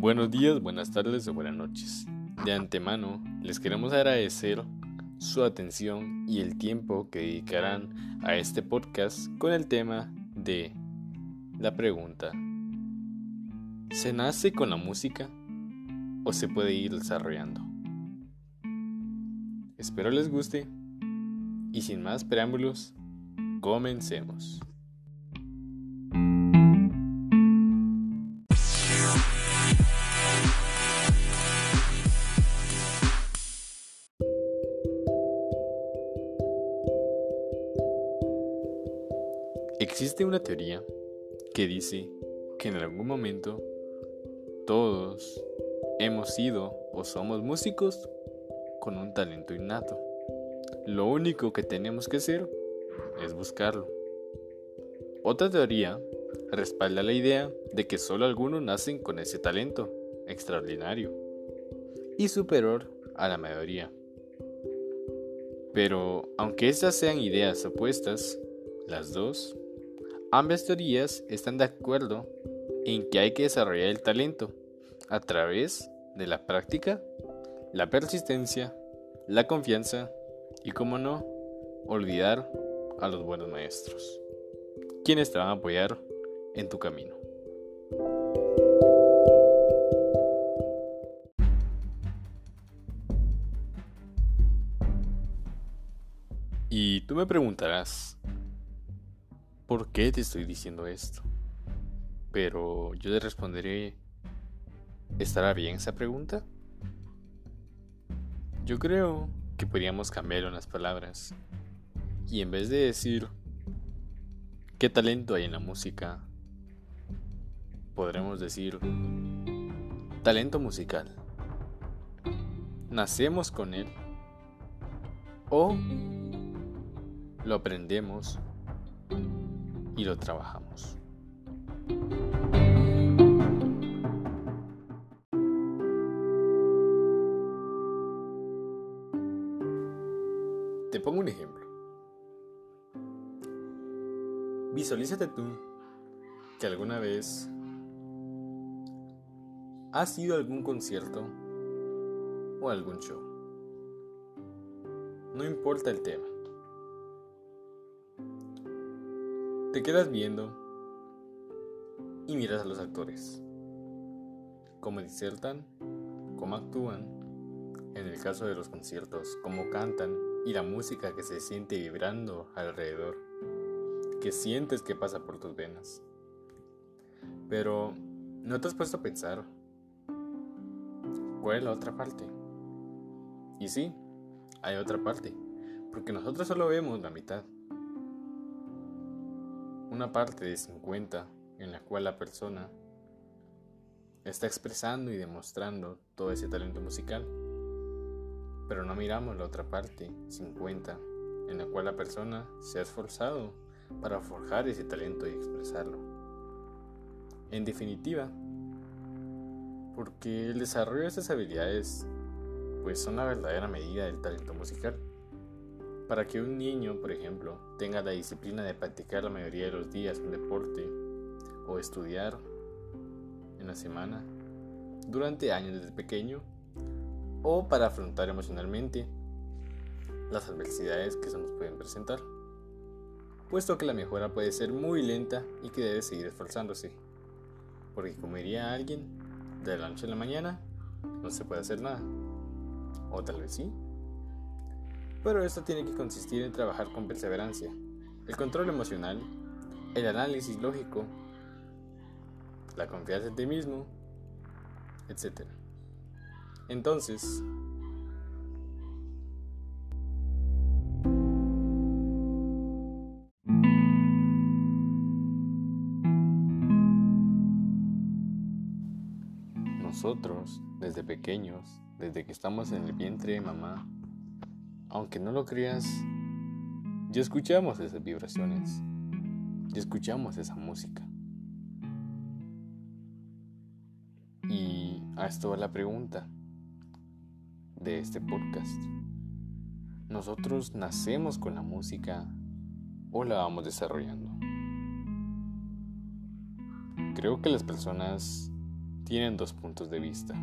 Buenos días, buenas tardes o buenas noches. De antemano, les queremos agradecer su atención y el tiempo que dedicarán a este podcast con el tema de la pregunta. ¿Se nace con la música o se puede ir desarrollando? Espero les guste y sin más preámbulos, comencemos. Existe una teoría que dice que en algún momento todos hemos sido o somos músicos con un talento innato. Lo único que tenemos que hacer es buscarlo. Otra teoría respalda la idea de que solo algunos nacen con ese talento extraordinario y superior a la mayoría. Pero aunque estas sean ideas opuestas, las dos Ambas teorías están de acuerdo en que hay que desarrollar el talento a través de la práctica, la persistencia, la confianza y, como no, olvidar a los buenos maestros, quienes te van a apoyar en tu camino. Y tú me preguntarás, ¿por qué te estoy diciendo esto? Pero yo te responderé, ¿estará bien esa pregunta? Yo creo que podríamos cambiar unas palabras y en vez de decir qué talento hay en la música, podremos decir talento musical. ¿Nacemos con él? ¿O lo aprendemos y lo trabajamos. Te pongo un ejemplo. Visualízate tú que alguna vez has ido a algún concierto o algún show. No importa el tema. Te quedas viendo y miras a los actores, cómo disertan, cómo actúan, en el caso de los conciertos, cómo cantan y la música que se siente vibrando alrededor, que sientes que pasa por tus venas. Pero, ¿no te has puesto a pensar cuál es la otra parte? Y sí, hay otra parte, porque nosotros solo vemos la mitad una parte de 50 en la cual la persona está expresando y demostrando todo ese talento musical, pero no miramos la otra parte, 50, en la cual la persona se ha esforzado para forjar ese talento y expresarlo. En definitiva, porque el desarrollo de esas habilidades pues son la verdadera medida del talento musical. Para que un niño, por ejemplo, tenga la disciplina de practicar la mayoría de los días un deporte o estudiar en la semana durante años desde pequeño o para afrontar emocionalmente las adversidades que se nos pueden presentar, puesto que la mejora puede ser muy lenta y que debe seguir esforzándose, porque como diría alguien, de la noche a la mañana no se puede hacer nada, o tal vez sí, pero esto tiene que consistir en trabajar con perseverancia, el control emocional, el análisis lógico, la confianza en ti mismo, etc. Entonces, nosotros, desde pequeños, desde que estamos en el vientre de mamá, aunque no lo creas, ya escuchamos esas vibraciones, ya escuchamos esa música. Y a esto va la pregunta de este podcast. ¿Nosotros nacemos con la música o la vamos desarrollando? Creo que las personas tienen dos puntos de vista.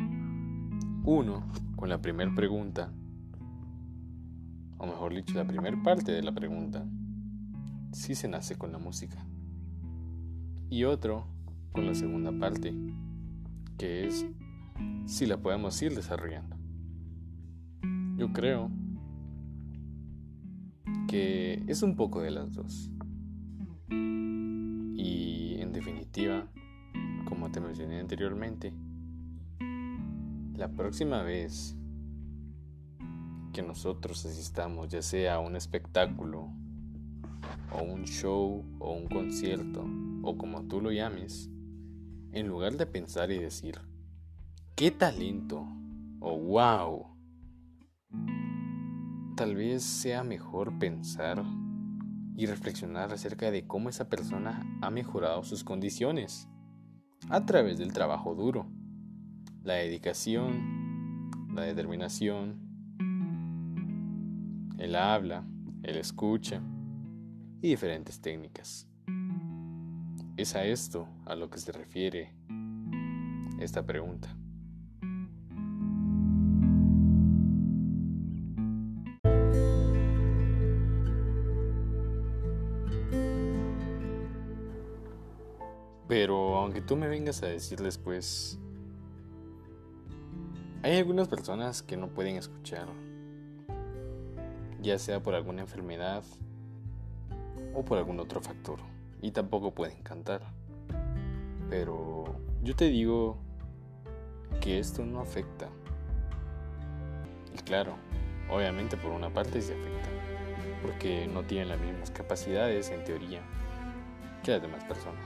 Uno, con la primera pregunta, o mejor dicho, la primera parte de la pregunta, si se nace con la música. Y otro, con la segunda parte, que es si la podemos ir desarrollando. Yo creo que es un poco de las dos. Y en definitiva, como te mencioné anteriormente, la próxima vez que nosotros asistamos, ya sea a un espectáculo, o un show, o un concierto, o como tú lo llames, en lugar de pensar y decir, ¡qué talento! o ¡wow! Tal vez sea mejor pensar y reflexionar acerca de cómo esa persona ha mejorado sus condiciones a través del trabajo duro, la dedicación, la determinación, el habla, el escucha y diferentes técnicas. Es a esto a lo que se refiere esta pregunta. Pero aunque tú me vengas a decirles, pues, hay algunas personas que no pueden escuchar, ya sea por alguna enfermedad o por algún otro factor, y tampoco pueden cantar. Pero yo te digo que esto no afecta. Y claro, obviamente por una parte sí afecta, porque no tienen las mismas capacidades en teoría que las demás personas.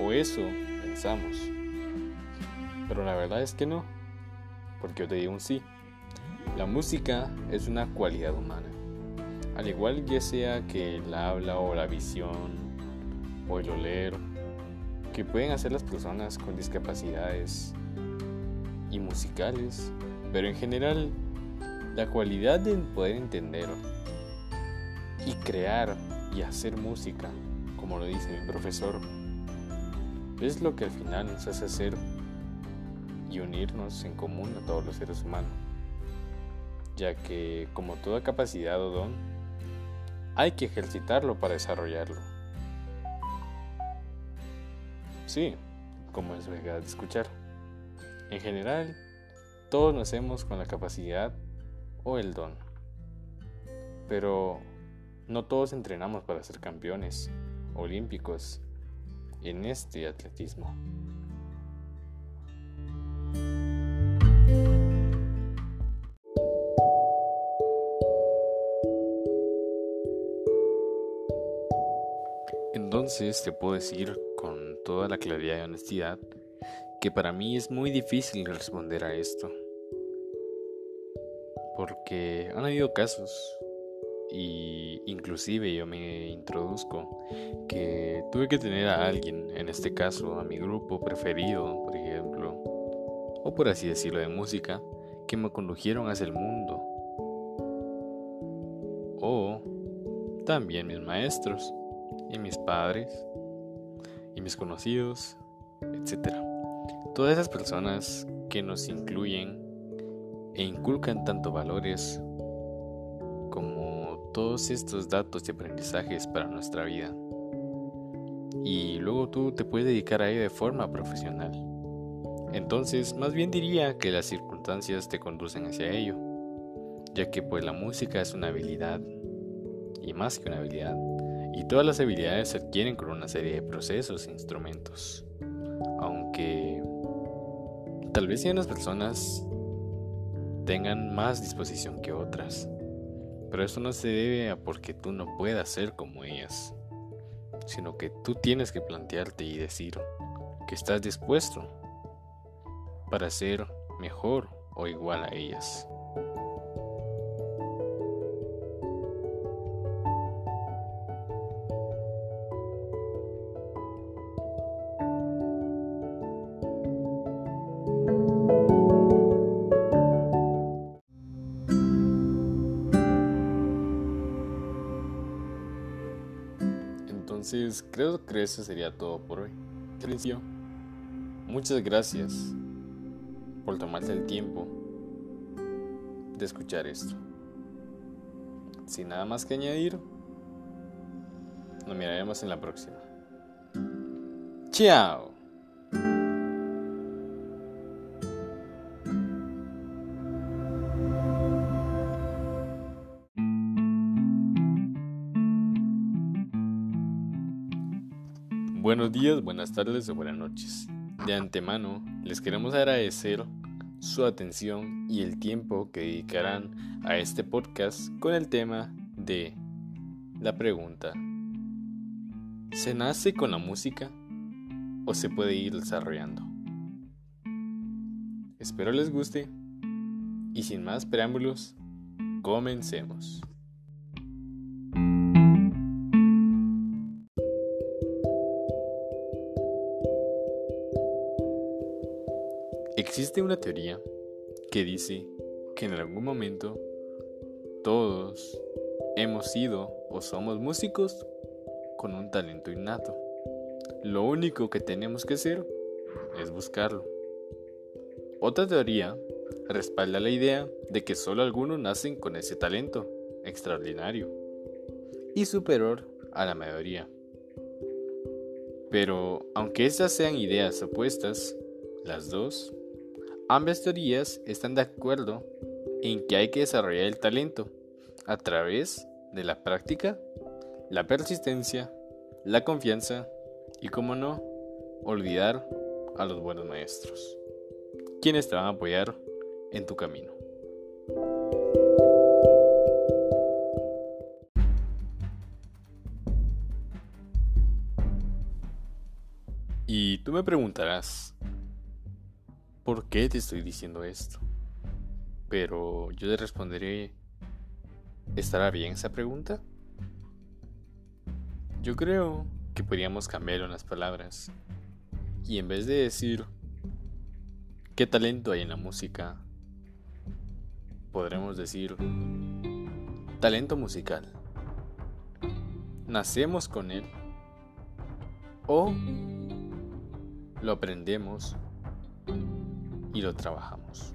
O eso pensamos. Pero la verdad es que no. Porque yo te digo un sí. La música es una cualidad humana. Al igual ya sea que el habla o la visión o el oler, que pueden hacer las personas con discapacidades y musicales, pero en general la cualidad de poder entender y crear y hacer música, como lo dice mi profesor, es lo que al final nos hace hacer y unirnos en común a todos los seres humanos, ya que como toda capacidad o don, hay que ejercitarlo para desarrollarlo. Sí, como es verdad escuchar. En general, todos nacemos con la capacidad o el don, pero no todos entrenamos para ser campeones olímpicos en este atletismo. Entonces te puedo decir con toda la claridad y honestidad que para mí es muy difícil responder a esto. Porque han habido casos y inclusive yo me introduzco que tuve que tener a alguien, en este caso a mi grupo preferido, por ejemplo, o por así decirlo de música, que me condujeron hacia el mundo. O también mis maestros y mis padres y mis conocidos, etc. Todas esas personas que nos incluyen e inculcan tanto valores todos estos datos y aprendizajes para nuestra vida. Y luego tú te puedes dedicar a ello de forma profesional. Entonces, más bien diría que las circunstancias te conducen hacia ello, ya que pues la música es una habilidad, y más que una habilidad, y todas las habilidades se adquieren con una serie de procesos e instrumentos. Aunque tal vez unas personas tengan más disposición que otras. Pero eso no se debe a porque tú no puedas ser como ellas, sino que tú tienes que plantearte y decir que estás dispuesto para ser mejor o igual a ellas. Creo que eso sería todo por hoy. Muchas gracias por tomarse el tiempo de escuchar esto. Sin nada más que añadir, nos miraremos en la próxima. Chao. Buenos días, buenas tardes o buenas noches. De antemano, les queremos agradecer su atención y el tiempo que dedicarán a este podcast con el tema de la pregunta, ¿se nace con la música o se puede ir desarrollando? Espero les guste y sin más preámbulos, comencemos. Existe una teoría que dice que en algún momento todos hemos sido o somos músicos con un talento innato. Lo único que tenemos que hacer es buscarlo. Otra teoría respalda la idea de que solo algunos nacen con ese talento extraordinario y superior a la mayoría. Pero aunque estas sean ideas opuestas, las dos Ambas teorías están de acuerdo en que hay que desarrollar el talento a través de la práctica, la persistencia, la confianza y, como no, olvidar a los buenos maestros, quienes te van a apoyar en tu camino. Y tú me preguntarás, ¿por qué te estoy diciendo esto? Pero yo te responderé, ¿estará bien esa pregunta? Yo creo que podríamos cambiar unas palabras y en vez de decir qué talento hay en la música, podremos decir talento musical. ¿Nacemos con él? ¿O lo aprendemos y lo trabajamos.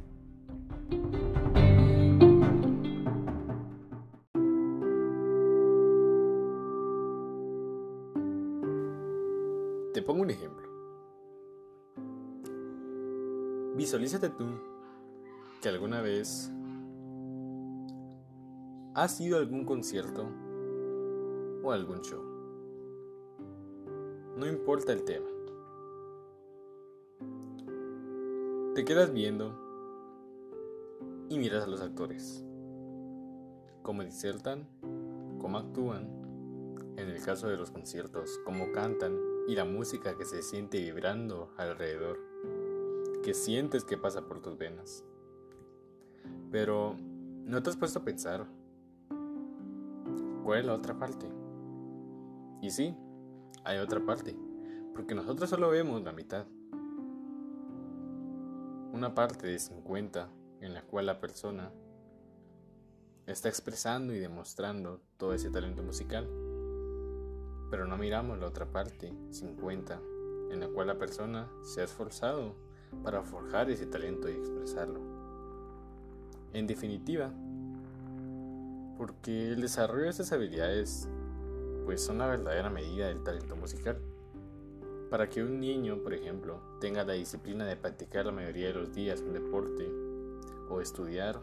Te pongo un ejemplo. Visualízate tú que alguna vez has ido a algún concierto o algún show. No importa el tema. Te quedas viendo y miras a los actores, cómo disertan, cómo actúan, en el caso de los conciertos, cómo cantan y la música que se siente vibrando alrededor, que sientes que pasa por tus venas. Pero, ¿no te has puesto a pensar cuál es la otra parte? Y sí, hay otra parte, porque nosotros solo vemos la mitad una parte de 50 en la cual la persona está expresando y demostrando todo ese talento musical. Pero no miramos la otra parte, 50, en la cual la persona se ha esforzado para forjar ese talento y expresarlo. En definitiva, porque el desarrollo de estas habilidades pues son la verdadera medida del talento musical. Para que un niño, por ejemplo, tenga la disciplina de practicar la mayoría de los días un deporte o estudiar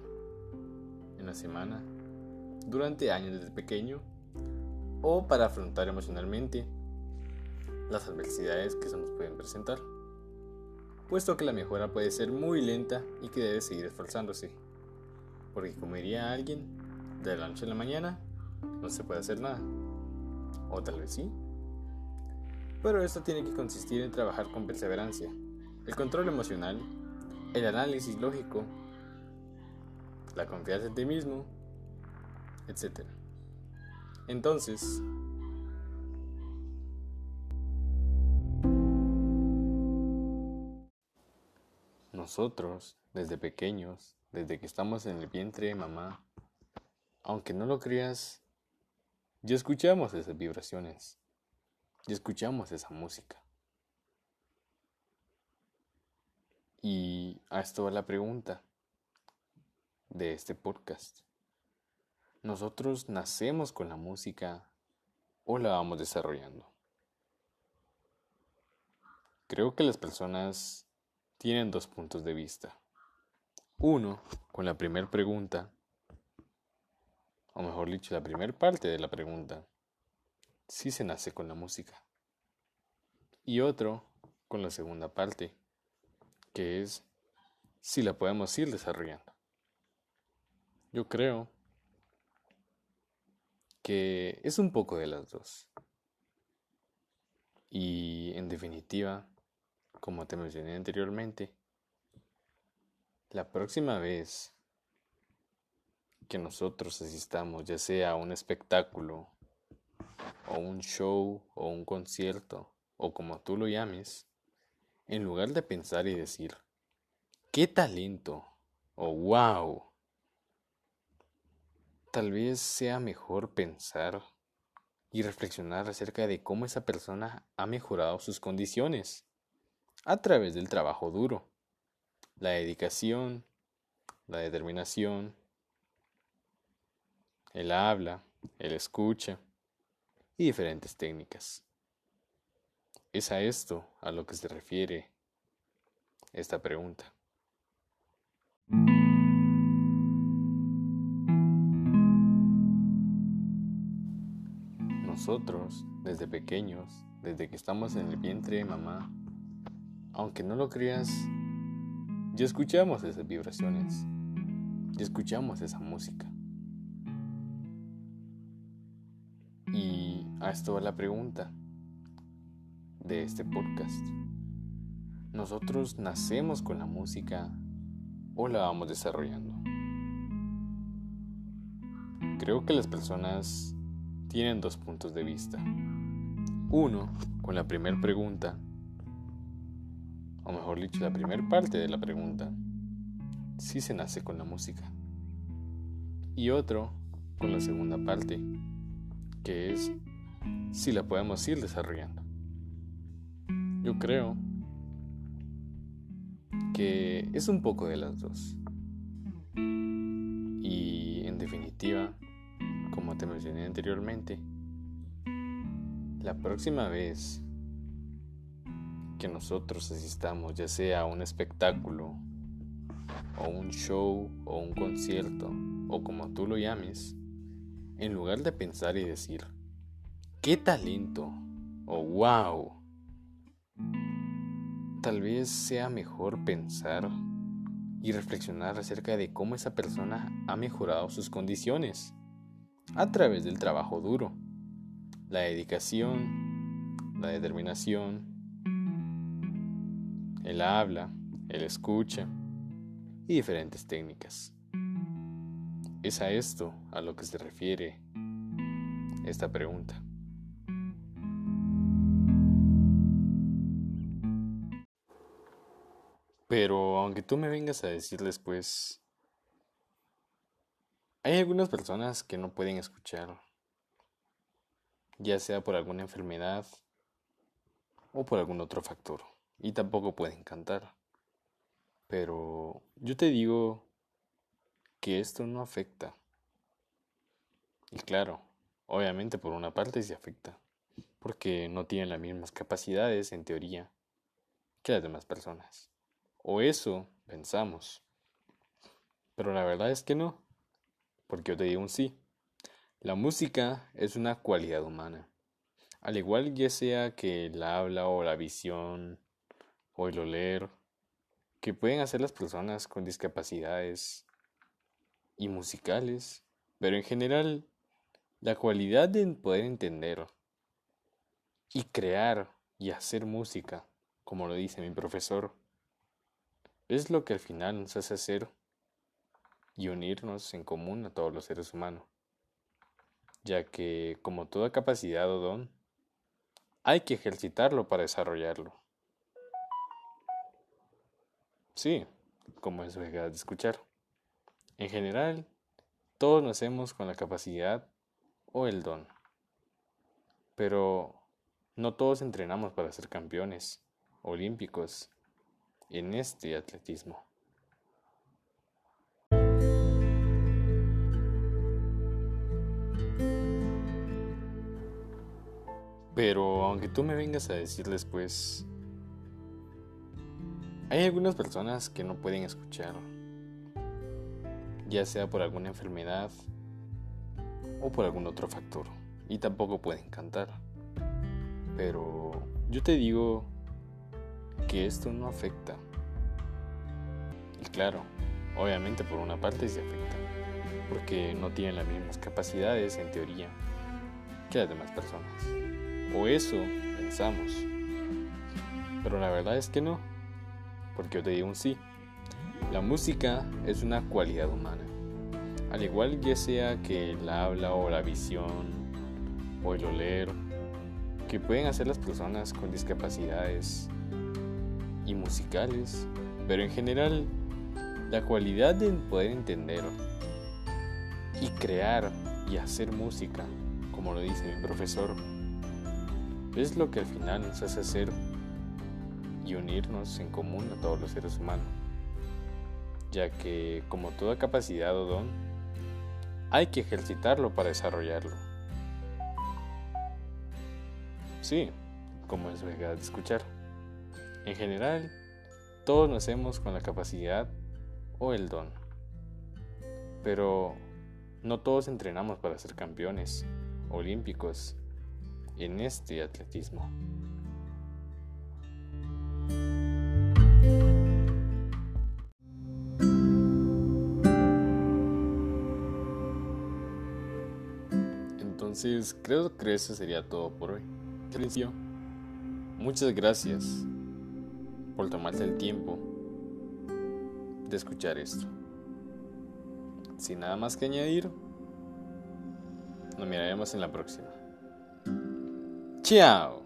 en la semana durante años desde pequeño o para afrontar emocionalmente las adversidades que se nos pueden presentar, puesto que la mejora puede ser muy lenta y que debe seguir esforzándose, porque como diría alguien, de la noche a la mañana no se puede hacer nada, o tal vez sí, pero esto tiene que consistir en trabajar con perseverancia, el control emocional, el análisis lógico, la confianza en ti mismo, etc. Entonces, nosotros, desde pequeños, desde que estamos en el vientre de mamá, aunque no lo creas, ya escuchamos esas vibraciones y escuchamos esa música. Y a esto va la pregunta de este podcast. ¿Nosotros nacemos con la música o la vamos desarrollando? Creo que las personas tienen dos puntos de vista. Uno, con la primera pregunta, o mejor dicho, la primera parte de la pregunta, si se nace con la música. Y otro, con la segunda parte, que es si la podemos ir desarrollando. Yo creo que es un poco de las dos. Y en definitiva, como te mencioné anteriormente, la próxima vez que nosotros asistamos, ya sea a un espectáculo, o un show, o un concierto, o como tú lo llames, en lugar de pensar y decir, ¡qué talento! o ¡wow! Tal vez sea mejor pensar y reflexionar acerca de cómo esa persona ha mejorado sus condiciones a través del trabajo duro, la dedicación, la determinación, el habla, el escucha y diferentes técnicas. Es a esto a lo que se refiere esta pregunta. Nosotros, desde pequeños, desde que estamos en el vientre de mamá, aunque no lo creas, ya escuchamos esas vibraciones, ya escuchamos esa música. Esto va la pregunta de este podcast. ¿Nosotros nacemos con la música o la vamos desarrollando? Creo que las personas tienen dos puntos de vista. Uno, con la primera pregunta, o mejor dicho, la primera parte de la pregunta, si se nace con la música. Y otro, con la segunda parte, que es si la podemos ir desarrollando. Yo creo que es un poco de las dos. Y en definitiva, como te mencioné anteriormente, la próxima vez que nosotros asistamos, ya sea a un espectáculo, o un show, o un concierto, o como tú lo llames, en lugar de pensar y decir, ¡qué talento! o ¡wow! Tal vez sea mejor pensar y reflexionar acerca de cómo esa persona ha mejorado sus condiciones a través del trabajo duro, la dedicación, la determinación, el habla, el escucha y diferentes técnicas. Es a esto a lo que se refiere esta pregunta. Pero aunque tú me vengas a decir después, hay algunas personas que no pueden escuchar, ya sea por alguna enfermedad o por algún otro factor y tampoco pueden cantar. Pero yo te digo que esto no afecta. Y claro, obviamente por una parte sí afecta, porque no tienen las mismas capacidades en teoría que las demás personas. O eso pensamos. Pero la verdad es que no, porque yo te digo un sí. La música es una cualidad humana. Al igual ya sea que el habla o la visión o el oler, que pueden hacer las personas con discapacidades y musicales, pero en general la cualidad de poder entender y crear y hacer música, como lo dice mi profesor, es lo que al final nos hace hacer y unirnos en común a todos los seres humanos, ya que como toda capacidad o don, hay que ejercitarlo para desarrollarlo. Sí, como eso de escuchar. En general, todos nacemos con la capacidad o el don. Pero no todos entrenamos para ser campeones olímpicos en este atletismo. Pero aunque tú me vengas a decir después, hay algunas personas que no pueden escuchar, ya sea por alguna enfermedad o por algún otro factor, y tampoco pueden cantar. Pero yo te digo que esto no afecta. Y claro, obviamente por una parte sí afecta, porque no tienen las mismas capacidades en teoría que las demás personas. O eso pensamos. Pero la verdad es que no, porque yo te digo un sí. La música es una cualidad humana. Al igual ya sea que el habla o la visión o el oler, que pueden hacer las personas con discapacidades y musicales, pero en general la cualidad de poder entender y crear y hacer música, como lo dice mi profesor, es lo que al final nos hace ser y unirnos en común a todos los seres humanos, ya que como toda capacidad o don, hay que ejercitarlo para desarrollarlo. Sí, como es verdad escuchar. En general, todos nacemos con la capacidad o el don, pero no todos entrenamos para ser campeones olímpicos en este atletismo. Entonces, creo que eso sería todo por hoy. Muchas gracias por tomarse el tiempo de escuchar esto. Sin nada más que añadir, nos miraremos en la próxima. Chao.